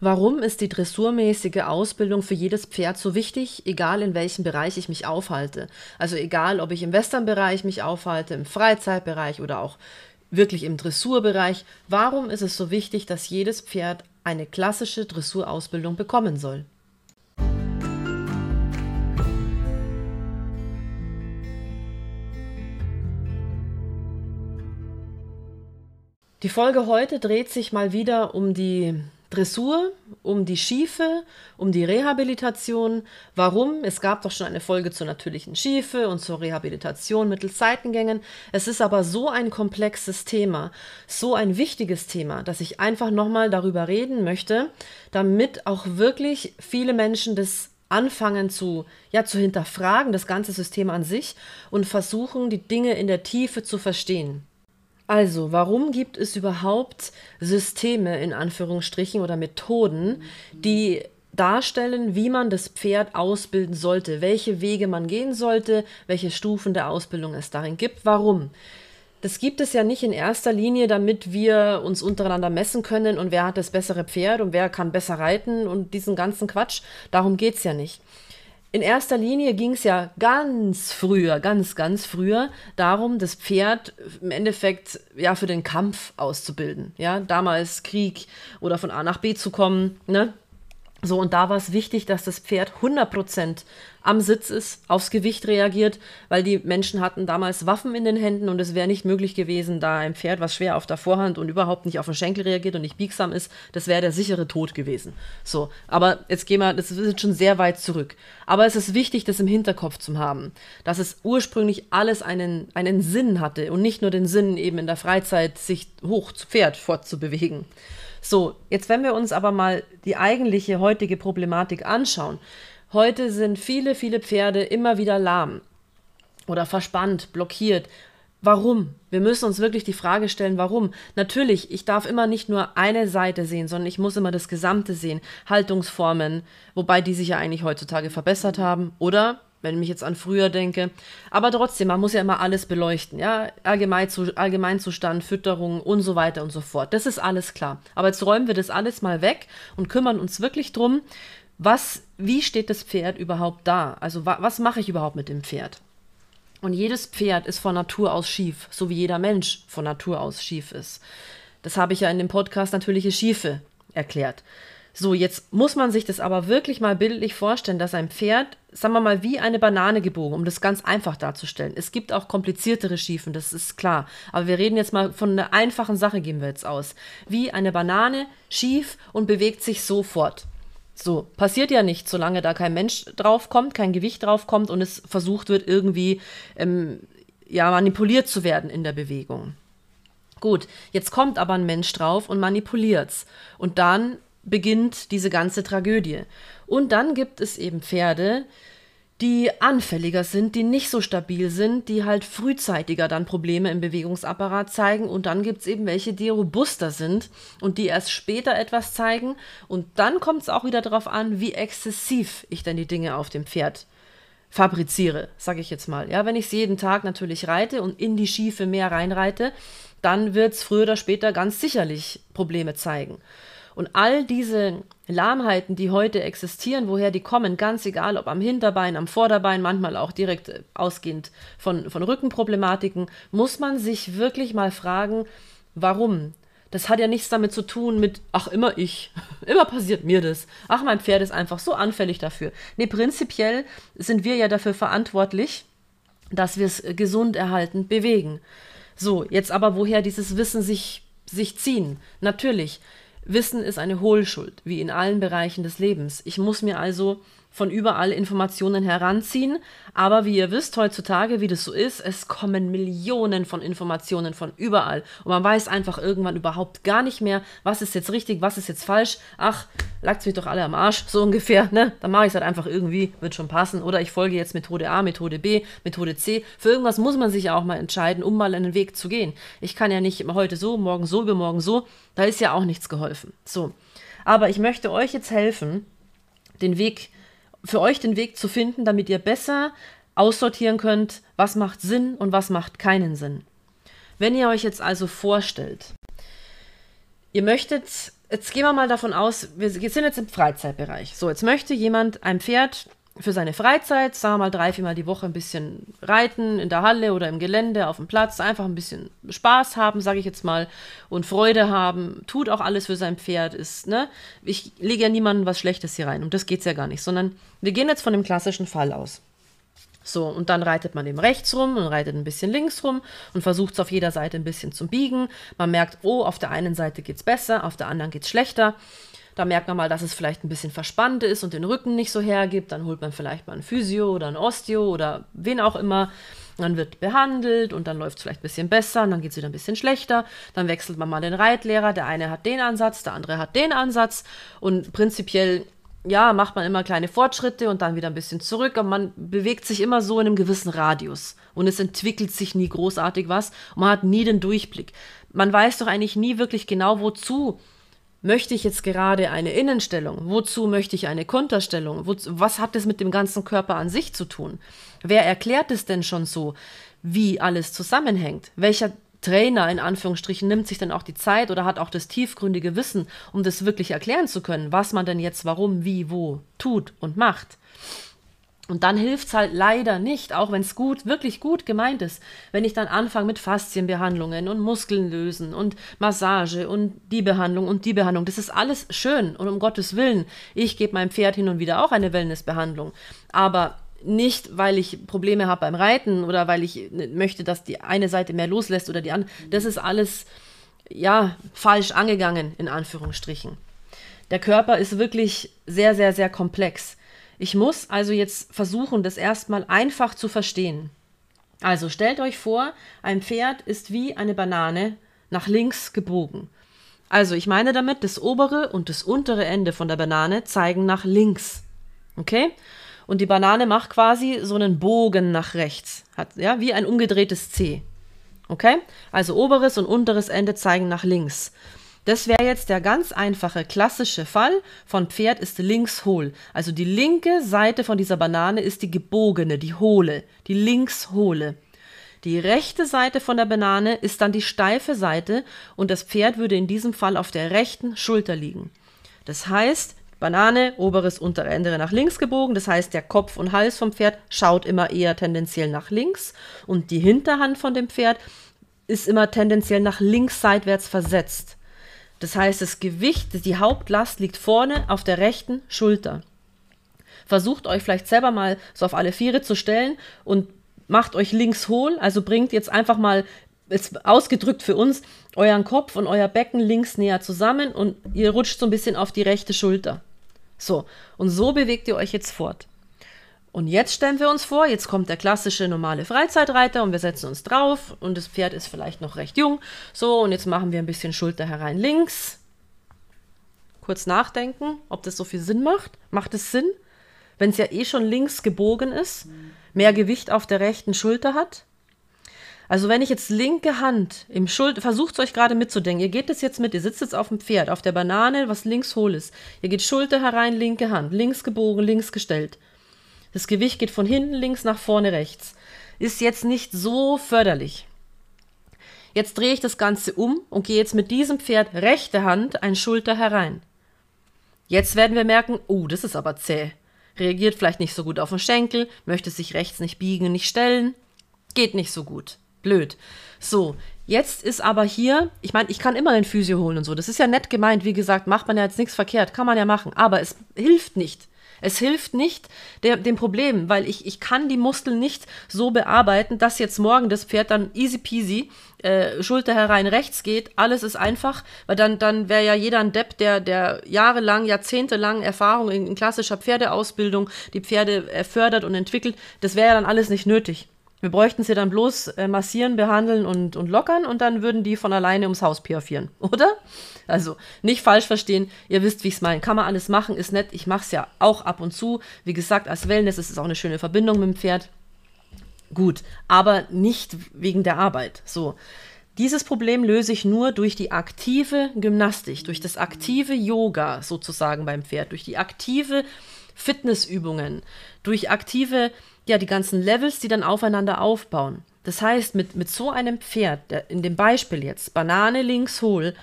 Warum ist die dressurmäßige Ausbildung für jedes Pferd so wichtig, egal in welchem Bereich ich mich aufhalte? Also egal, ob ich im Westernbereich mich aufhalte, im Freizeitbereich oder auch wirklich im Dressurbereich. Warum ist es so wichtig, dass jedes Pferd eine klassische Dressurausbildung bekommen soll? Die Folge heute dreht sich mal wieder um die Dressur, um die Schiefe, um die Rehabilitation. Warum? Es gab doch schon eine Folge zur natürlichen Schiefe und zur Rehabilitation mittels Seitengängen. Es ist aber so ein komplexes Thema, so ein wichtiges Thema, dass ich einfach nochmal darüber reden möchte, damit auch wirklich viele Menschen das anfangen zu, ja, zu hinterfragen, das ganze System an sich und versuchen, die Dinge in der Tiefe zu verstehen. Also, warum gibt es überhaupt Systeme in Anführungsstrichen oder Methoden, die darstellen, wie man das Pferd ausbilden sollte, welche Wege man gehen sollte, welche Stufen der Ausbildung es darin gibt, warum? Das gibt es ja nicht in erster Linie, damit wir uns untereinander messen können und wer hat das bessere Pferd und wer kann besser reiten und diesen ganzen Quatsch. Darum geht es ja nicht in erster Linie ging es ja ganz früher, ganz, ganz früher darum, das Pferd im Endeffekt ja für den Kampf auszubilden. Ja, damals Krieg oder von A nach B zu kommen. Ne? So, und da war es wichtig, dass das Pferd 100% am Sitz ist, aufs Gewicht reagiert, weil die Menschen hatten damals Waffen in den Händen und es wäre nicht möglich gewesen, da ein Pferd, was schwer auf der Vorhand und überhaupt nicht auf den Schenkel reagiert und nicht biegsam ist, das wäre der sichere Tod gewesen. So, aber jetzt gehen wir, das ist schon sehr weit zurück. Aber es ist wichtig, das im Hinterkopf zu haben, dass es ursprünglich alles einen, einen Sinn hatte und nicht nur den Sinn, eben in der Freizeit sich hoch zu Pferd fortzubewegen. So, jetzt wenn wir uns aber mal die eigentliche heutige Problematik anschauen. Heute sind viele, viele Pferde immer wieder lahm oder verspannt, blockiert. Warum? Wir müssen uns wirklich die Frage stellen, warum. Natürlich, ich darf immer nicht nur eine Seite sehen, sondern ich muss immer das Gesamte sehen. Haltungsformen, wobei die sich ja eigentlich heutzutage verbessert haben. Oder wenn ich jetzt an früher denke. Aber trotzdem, man muss ja immer alles beleuchten, ja, Allgemeinzustand, Fütterung und so weiter und so fort. Das ist alles klar. Aber jetzt räumen wir das alles mal weg und kümmern uns wirklich drum, was, wie steht das Pferd überhaupt da? Also wa was mache ich überhaupt mit dem Pferd? Und jedes Pferd ist von Natur aus schief, so wie jeder Mensch von Natur aus schief ist. Das habe ich ja in dem Podcast Natürliche Schiefe erklärt. So, jetzt muss man sich das aber wirklich mal bildlich vorstellen, dass ein Pferd, sagen wir mal, wie eine Banane gebogen, um das ganz einfach darzustellen. Es gibt auch kompliziertere Schiefen, das ist klar. Aber wir reden jetzt mal von einer einfachen Sache, gehen wir jetzt aus. Wie eine Banane schief und bewegt sich sofort. So, passiert ja nicht, solange da kein Mensch draufkommt, kein Gewicht draufkommt und es versucht wird, irgendwie ähm, ja, manipuliert zu werden in der Bewegung. Gut, jetzt kommt aber ein Mensch drauf und manipuliert's. Und dann beginnt diese ganze Tragödie. Und dann gibt es eben Pferde, die anfälliger sind, die nicht so stabil sind, die halt frühzeitiger dann Probleme im Bewegungsapparat zeigen. Und dann gibt es eben welche, die robuster sind und die erst später etwas zeigen. Und dann kommt es auch wieder darauf an, wie exzessiv ich denn die Dinge auf dem Pferd fabriziere, sage ich jetzt mal. Ja, wenn ich es jeden Tag natürlich reite und in die Schiefe mehr reinreite, dann wird es früher oder später ganz sicherlich Probleme zeigen. Und all diese Lahmheiten, die heute existieren, woher die kommen, ganz egal, ob am Hinterbein, am Vorderbein, manchmal auch direkt ausgehend von, von Rückenproblematiken, muss man sich wirklich mal fragen, warum? Das hat ja nichts damit zu tun mit, ach, immer ich. immer passiert mir das. Ach, mein Pferd ist einfach so anfällig dafür. Nee, prinzipiell sind wir ja dafür verantwortlich, dass wir es gesund erhalten bewegen. So, jetzt aber woher dieses Wissen sich, sich ziehen? Natürlich Wissen ist eine Hohlschuld, wie in allen Bereichen des Lebens. Ich muss mir also von überall Informationen heranziehen. Aber wie ihr wisst heutzutage, wie das so ist, es kommen Millionen von Informationen von überall. Und man weiß einfach irgendwann überhaupt gar nicht mehr, was ist jetzt richtig, was ist jetzt falsch. Ach, lagt's mich doch alle am Arsch, so ungefähr. Ne? Dann mache ich es halt einfach irgendwie, wird schon passen. Oder ich folge jetzt Methode A, Methode B, Methode C. Für irgendwas muss man sich ja auch mal entscheiden, um mal einen Weg zu gehen. Ich kann ja nicht heute so, morgen so, übermorgen so. Da ist ja auch nichts geholfen. So. Aber ich möchte euch jetzt helfen, den Weg für euch den Weg zu finden, damit ihr besser aussortieren könnt, was macht Sinn und was macht keinen Sinn. Wenn ihr euch jetzt also vorstellt, ihr möchtet jetzt gehen wir mal davon aus, wir sind jetzt im Freizeitbereich. So, jetzt möchte jemand ein Pferd für seine Freizeit, sagen wir mal drei, viermal die Woche ein bisschen reiten in der Halle oder im Gelände, auf dem Platz, einfach ein bisschen Spaß haben, sage ich jetzt mal, und Freude haben, tut auch alles für sein Pferd, ist, ne? Ich lege ja niemandem was Schlechtes hier rein, um das geht es ja gar nicht, sondern wir gehen jetzt von dem klassischen Fall aus. So, und dann reitet man eben rechts rum und reitet ein bisschen links rum und versucht es auf jeder Seite ein bisschen zu biegen. Man merkt, oh, auf der einen Seite geht es besser, auf der anderen geht es schlechter. Da merkt man mal, dass es vielleicht ein bisschen verspannt ist und den Rücken nicht so hergibt. Dann holt man vielleicht mal ein Physio oder ein Osteo oder wen auch immer. Dann wird behandelt und dann läuft es vielleicht ein bisschen besser und dann geht es wieder ein bisschen schlechter. Dann wechselt man mal den Reitlehrer. Der eine hat den Ansatz, der andere hat den Ansatz. Und prinzipiell, ja, macht man immer kleine Fortschritte und dann wieder ein bisschen zurück. Aber man bewegt sich immer so in einem gewissen Radius. Und es entwickelt sich nie großartig was. Und man hat nie den Durchblick. Man weiß doch eigentlich nie wirklich genau, wozu Möchte ich jetzt gerade eine Innenstellung? Wozu möchte ich eine Konterstellung? Wozu, was hat es mit dem ganzen Körper an sich zu tun? Wer erklärt es denn schon so, wie alles zusammenhängt? Welcher Trainer in Anführungsstrichen nimmt sich denn auch die Zeit oder hat auch das tiefgründige Wissen, um das wirklich erklären zu können, was man denn jetzt warum, wie, wo tut und macht? Und dann hilft es halt leider nicht, auch wenn es gut, wirklich gut gemeint ist, wenn ich dann anfange mit Faszienbehandlungen und Muskeln lösen und Massage und die Behandlung und die Behandlung. Das ist alles schön und um Gottes Willen, ich gebe meinem Pferd hin und wieder auch eine Wellnessbehandlung. Aber nicht, weil ich Probleme habe beim Reiten oder weil ich möchte, dass die eine Seite mehr loslässt oder die andere. Das ist alles, ja, falsch angegangen, in Anführungsstrichen. Der Körper ist wirklich sehr, sehr, sehr komplex. Ich muss also jetzt versuchen, das erstmal einfach zu verstehen. Also stellt euch vor, ein Pferd ist wie eine Banane nach links gebogen. Also ich meine damit, das obere und das untere Ende von der Banane zeigen nach links. Okay? Und die Banane macht quasi so einen Bogen nach rechts. Hat, ja, wie ein umgedrehtes C. Okay? Also oberes und unteres Ende zeigen nach links. Das wäre jetzt der ganz einfache klassische Fall von Pferd ist links hohl. Also die linke Seite von dieser Banane ist die gebogene, die hohle, die links hohle. Die rechte Seite von der Banane ist dann die steife Seite und das Pferd würde in diesem Fall auf der rechten Schulter liegen. Das heißt, Banane, oberes, untere Ende nach links gebogen, das heißt, der Kopf und Hals vom Pferd schaut immer eher tendenziell nach links und die Hinterhand von dem Pferd ist immer tendenziell nach links seitwärts versetzt. Das heißt, das Gewicht, die Hauptlast liegt vorne auf der rechten Schulter. Versucht euch vielleicht selber mal so auf alle Viere zu stellen und macht euch links hohl, also bringt jetzt einfach mal, jetzt ausgedrückt für uns, euren Kopf und euer Becken links näher zusammen und ihr rutscht so ein bisschen auf die rechte Schulter. So, und so bewegt ihr euch jetzt fort. Und jetzt stellen wir uns vor, jetzt kommt der klassische normale Freizeitreiter und wir setzen uns drauf und das Pferd ist vielleicht noch recht jung. So, und jetzt machen wir ein bisschen Schulter herein links. Kurz nachdenken, ob das so viel Sinn macht. Macht es Sinn, wenn es ja eh schon links gebogen ist, mehr Gewicht auf der rechten Schulter hat? Also wenn ich jetzt linke Hand im Schulter, versucht es euch gerade mitzudenken, ihr geht das jetzt mit, ihr sitzt jetzt auf dem Pferd, auf der Banane, was links hohl ist. Ihr geht Schulter herein, linke Hand, links gebogen, links gestellt. Das Gewicht geht von hinten links nach vorne rechts. Ist jetzt nicht so förderlich. Jetzt drehe ich das Ganze um und gehe jetzt mit diesem Pferd rechte Hand ein Schulter herein. Jetzt werden wir merken, oh, das ist aber zäh. Reagiert vielleicht nicht so gut auf den Schenkel, möchte sich rechts nicht biegen, nicht stellen. Geht nicht so gut. Blöd. So, jetzt ist aber hier, ich meine, ich kann immer den Physio holen und so. Das ist ja nett gemeint. Wie gesagt, macht man ja jetzt nichts verkehrt. Kann man ja machen. Aber es hilft nicht. Es hilft nicht der, dem Problem, weil ich, ich kann die Muskeln nicht so bearbeiten, dass jetzt morgen das Pferd dann easy peasy äh, Schulter herein rechts geht. Alles ist einfach, weil dann, dann wäre ja jeder ein Depp, der, der jahrelang, jahrzehntelang Erfahrung in, in klassischer Pferdeausbildung die Pferde äh, fördert und entwickelt. Das wäre ja dann alles nicht nötig. Wir bräuchten sie dann bloß äh, massieren, behandeln und, und lockern und dann würden die von alleine ums Haus piaffieren, oder? Also nicht falsch verstehen, ihr wisst, wie ich es meine. Kann man alles machen, ist nett. Ich mache es ja auch ab und zu. Wie gesagt, als Wellness ist es auch eine schöne Verbindung mit dem Pferd. Gut, aber nicht wegen der Arbeit. So. Dieses Problem löse ich nur durch die aktive Gymnastik, durch das aktive Yoga sozusagen beim Pferd, durch die aktive Fitnessübungen, durch aktive, ja, die ganzen Levels, die dann aufeinander aufbauen. Das heißt, mit, mit so einem Pferd, in dem Beispiel jetzt, Banane links hohl,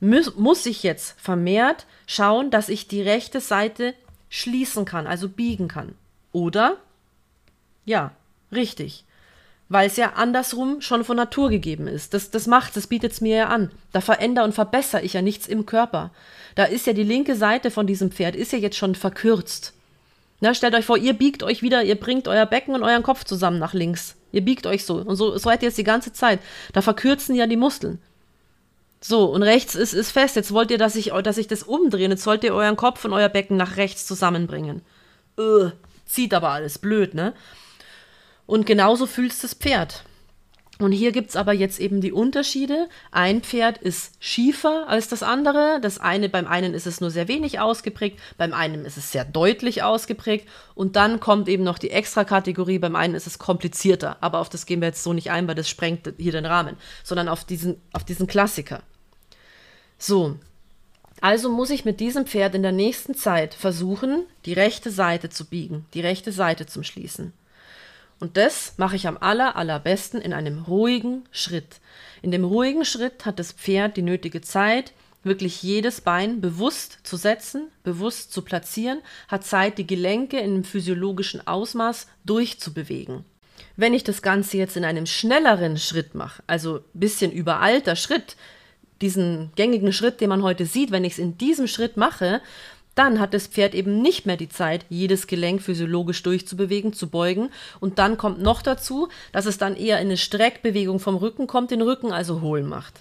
muss, muss ich jetzt vermehrt schauen, dass ich die rechte Seite schließen kann, also biegen kann. Oder? Ja, richtig. Weil es ja andersrum schon von Natur gegeben ist. Das, das macht, das bietet es mir ja an. Da verändere und verbessere ich ja nichts im Körper. Da ist ja die linke Seite von diesem Pferd, ist ja jetzt schon verkürzt. Na, stellt euch vor, ihr biegt euch wieder, ihr bringt euer Becken und euren Kopf zusammen nach links. Ihr biegt euch so. Und so, seid ihr jetzt die ganze Zeit. Da verkürzen ja die Muskeln. So, und rechts ist, ist fest. Jetzt wollt ihr, dass ich, dass ich das umdrehe. Jetzt sollt ihr euren Kopf und euer Becken nach rechts zusammenbringen. Ugh, zieht aber alles blöd, ne? Und genauso fühlt das Pferd. Und hier gibt es aber jetzt eben die Unterschiede. Ein Pferd ist schiefer als das andere. Das eine, beim einen ist es nur sehr wenig ausgeprägt, beim einen ist es sehr deutlich ausgeprägt. Und dann kommt eben noch die Extra-Kategorie, beim einen ist es komplizierter. Aber auf das gehen wir jetzt so nicht ein, weil das sprengt hier den Rahmen, sondern auf diesen, auf diesen Klassiker. So, also muss ich mit diesem Pferd in der nächsten Zeit versuchen, die rechte Seite zu biegen, die rechte Seite zum Schließen. Und das mache ich am aller, allerbesten in einem ruhigen Schritt. In dem ruhigen Schritt hat das Pferd die nötige Zeit, wirklich jedes Bein bewusst zu setzen, bewusst zu platzieren, hat Zeit, die Gelenke in einem physiologischen Ausmaß durchzubewegen. Wenn ich das Ganze jetzt in einem schnelleren Schritt mache, also ein bisschen überalter Schritt, diesen gängigen Schritt, den man heute sieht, wenn ich es in diesem Schritt mache, dann hat das Pferd eben nicht mehr die Zeit, jedes Gelenk physiologisch durchzubewegen, zu beugen. Und dann kommt noch dazu, dass es dann eher in eine Streckbewegung vom Rücken kommt, den Rücken also hohl macht.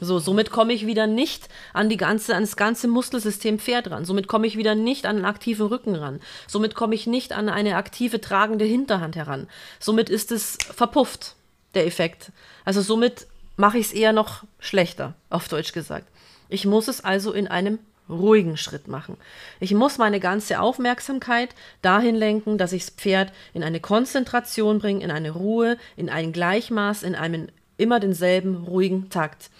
So, somit komme ich wieder nicht an die ganze, an das ganze Muskelsystem Pferd ran. Somit komme ich wieder nicht an einen aktiven Rücken ran. Somit komme ich nicht an eine aktive tragende Hinterhand heran. Somit ist es verpufft, der Effekt. Also somit mache ich es eher noch schlechter, auf Deutsch gesagt. Ich muss es also in einem ruhigen Schritt machen. Ich muss meine ganze Aufmerksamkeit dahin lenken, dass ich das Pferd in eine Konzentration bringe, in eine Ruhe, in ein Gleichmaß, in einen immer denselben ruhigen Takt.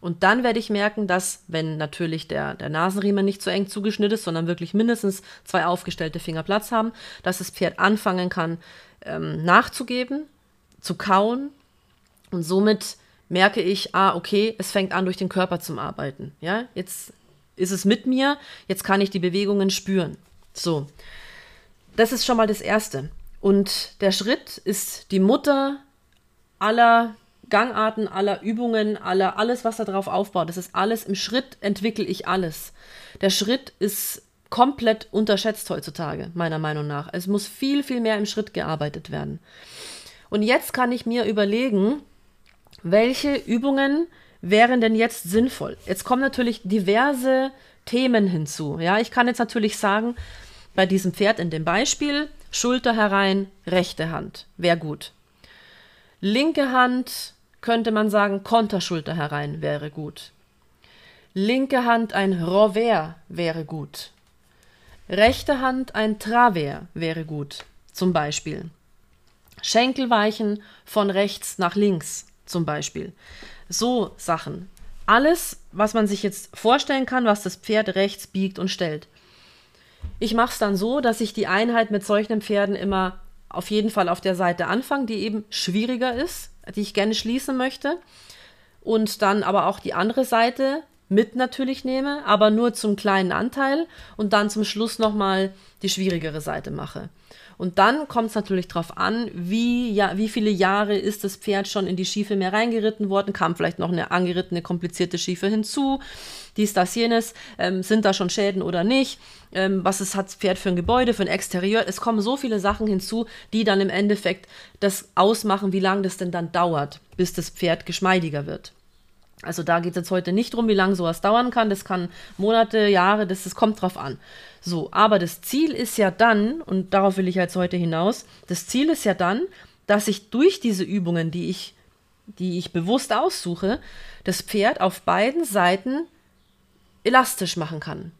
Und dann werde ich merken, dass, wenn natürlich der, der Nasenriemen nicht so eng zugeschnitten ist, sondern wirklich mindestens zwei aufgestellte Finger Platz haben, dass das Pferd anfangen kann, ähm, nachzugeben, zu kauen. Und somit merke ich, ah, okay, es fängt an, durch den Körper zu arbeiten. Ja, jetzt ist es mit mir, jetzt kann ich die Bewegungen spüren. So, das ist schon mal das Erste. Und der Schritt ist die Mutter aller Gangarten, aller Übungen, aller alles, was darauf aufbaut. Das ist alles im Schritt entwickle ich alles. Der Schritt ist komplett unterschätzt heutzutage, meiner Meinung nach. Es muss viel, viel mehr im Schritt gearbeitet werden. Und jetzt kann ich mir überlegen, welche Übungen wären denn jetzt sinnvoll? Jetzt kommen natürlich diverse Themen hinzu. Ja, ich kann jetzt natürlich sagen, bei diesem Pferd in dem Beispiel, Schulter herein, rechte Hand, wäre gut. Linke Hand könnte man sagen, Konterschulter herein wäre gut. Linke Hand ein Revers wäre gut. Rechte Hand ein Travers wäre gut, zum Beispiel. Schenkelweichen von rechts nach links, zum Beispiel. So Sachen. Alles, was man sich jetzt vorstellen kann, was das Pferd rechts biegt und stellt. Ich mache es dann so, dass ich die Einheit mit solchen Pferden immer auf jeden Fall auf der Seite anfange, die eben schwieriger ist, die ich gerne schließen möchte. Und dann aber auch die andere Seite mit natürlich nehme, aber nur zum kleinen Anteil und dann zum Schluss nochmal die schwierigere Seite mache. Und dann kommt es natürlich darauf an, wie, ja, wie viele Jahre ist das Pferd schon in die Schiefe mehr reingeritten worden, kam vielleicht noch eine angerittene, komplizierte Schiefe hinzu, dies, das, jenes, ähm, sind da schon Schäden oder nicht, ähm, was ist, hat das Pferd für ein Gebäude, für ein Exterieur, es kommen so viele Sachen hinzu, die dann im Endeffekt das ausmachen, wie lange das denn dann dauert, bis das Pferd geschmeidiger wird. Also da geht es jetzt heute nicht drum, wie lange sowas dauern kann. Das kann Monate, Jahre, das, das kommt drauf an. So, aber das Ziel ist ja dann, und darauf will ich jetzt heute hinaus, das Ziel ist ja dann, dass ich durch diese Übungen, die ich, die ich bewusst aussuche, das Pferd auf beiden Seiten elastisch machen kann,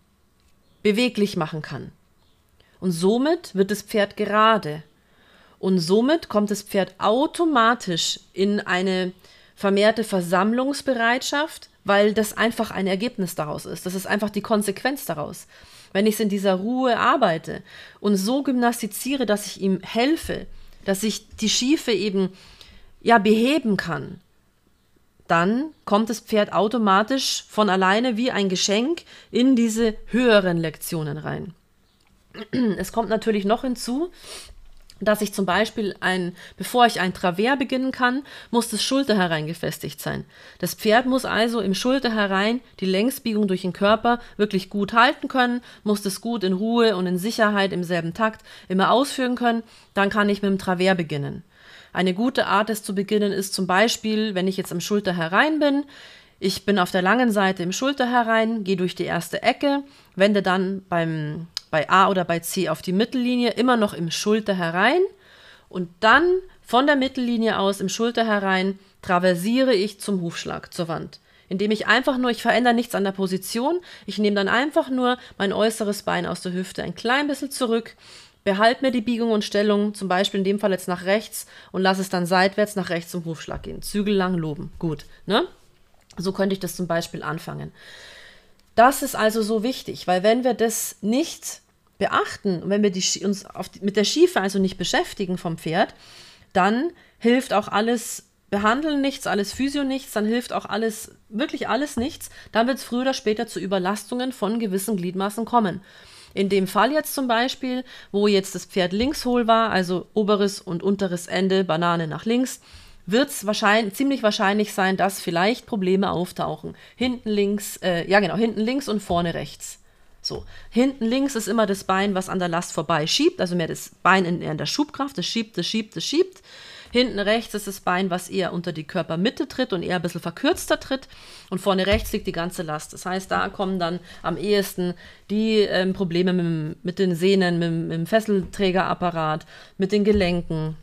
beweglich machen kann. Und somit wird das Pferd gerade. Und somit kommt das Pferd automatisch in eine vermehrte Versammlungsbereitschaft, weil das einfach ein Ergebnis daraus ist. Das ist einfach die Konsequenz daraus. Wenn ich es in dieser Ruhe arbeite und so gymnastiziere, dass ich ihm helfe, dass ich die Schiefe eben ja beheben kann, dann kommt das Pferd automatisch von alleine wie ein Geschenk in diese höheren Lektionen rein. Es kommt natürlich noch hinzu, dass ich zum Beispiel ein, bevor ich ein Travers beginnen kann, muss das Schulter hereingefestigt sein. Das Pferd muss also im Schulter herein die Längsbiegung durch den Körper wirklich gut halten können, muss das gut in Ruhe und in Sicherheit im selben Takt immer ausführen können, dann kann ich mit dem Travers beginnen. Eine gute Art, es zu beginnen, ist zum Beispiel, wenn ich jetzt am Schulter herein bin, ich bin auf der langen Seite im Schulter herein, gehe durch die erste Ecke, wende dann beim bei A oder bei C auf die Mittellinie, immer noch im Schulter herein und dann von der Mittellinie aus im Schulter herein traversiere ich zum Hufschlag zur Wand. Indem ich einfach nur, ich verändere nichts an der Position, ich nehme dann einfach nur mein äußeres Bein aus der Hüfte ein klein bisschen zurück, behalte mir die Biegung und Stellung, zum Beispiel in dem Fall jetzt nach rechts und lasse es dann seitwärts nach rechts zum Hufschlag gehen. Zügel lang loben. Gut, ne? So könnte ich das zum Beispiel anfangen. Das ist also so wichtig, weil wenn wir das nicht beachten und wenn wir die, uns die, mit der Schiefe also nicht beschäftigen vom Pferd, dann hilft auch alles Behandeln nichts, alles Physio nichts, dann hilft auch alles, wirklich alles nichts. Dann wird es früher oder später zu Überlastungen von gewissen Gliedmaßen kommen. In dem Fall jetzt zum Beispiel, wo jetzt das Pferd links hohl war, also oberes und unteres Ende, Banane nach links, wird es wahrscheinlich, ziemlich wahrscheinlich sein, dass vielleicht Probleme auftauchen. Hinten links, äh, ja genau, hinten links und vorne rechts. So, hinten links ist immer das Bein, was an der Last vorbei schiebt, also mehr das Bein in, in der Schubkraft, das schiebt, das schiebt, das schiebt. Hinten rechts ist das Bein, was eher unter die Körpermitte tritt und eher ein bisschen verkürzter tritt. Und vorne rechts liegt die ganze Last. Das heißt, da kommen dann am ehesten die ähm, Probleme mit, mit, den Sehnen, mit, mit dem Fesselträgerapparat, mit den Gelenken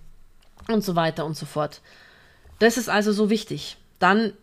und so weiter und so fort. Das ist also so wichtig. Dann,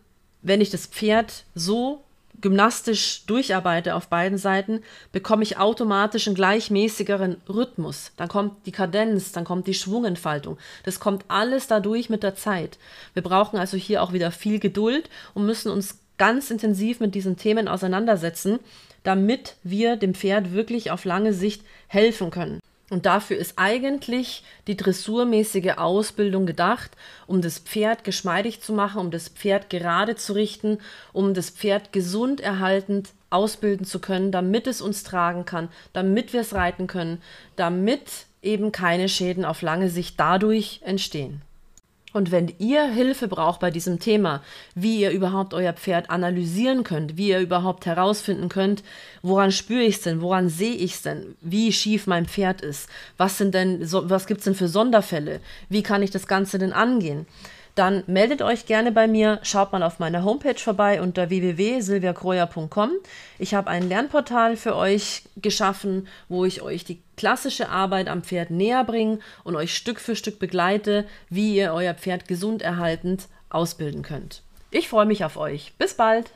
wenn ich das Pferd so gymnastisch durcharbeite auf beiden Seiten, bekomme ich automatisch einen gleichmäßigeren Rhythmus. Dann kommt die Kadenz, dann kommt die Schwungentfaltung. Das kommt alles dadurch mit der Zeit. Wir brauchen also hier auch wieder viel Geduld und müssen uns ganz intensiv mit diesen Themen auseinandersetzen, damit wir dem Pferd wirklich auf lange Sicht helfen können. Und dafür ist eigentlich die dressurmäßige Ausbildung gedacht, um das Pferd geschmeidig zu machen, um das Pferd gerade zu richten, um das Pferd gesund erhaltend ausbilden zu können, damit es uns tragen kann, damit wir es reiten können, damit eben keine Schäden auf lange Sicht dadurch entstehen. Und wenn ihr Hilfe braucht bei diesem Thema, wie ihr überhaupt euer Pferd analysieren könnt, wie ihr überhaupt herausfinden könnt, woran spüre ich es denn, woran sehe ich es denn, wie schief mein Pferd ist, was sind denn, was gibt es denn für Sonderfälle, wie kann ich das Ganze denn angehen, dann meldet euch gerne bei mir, schaut mal auf meiner Homepage vorbei unter www.silviakroja.com. Ich habe ein Lernportal für euch geschaffen, wo ich euch die klassische Arbeit am Pferd näher bringe und euch Stück für Stück begleite, wie ihr euer Pferd gesund erhaltend ausbilden könnt. Ich freue mich auf euch. Bis bald!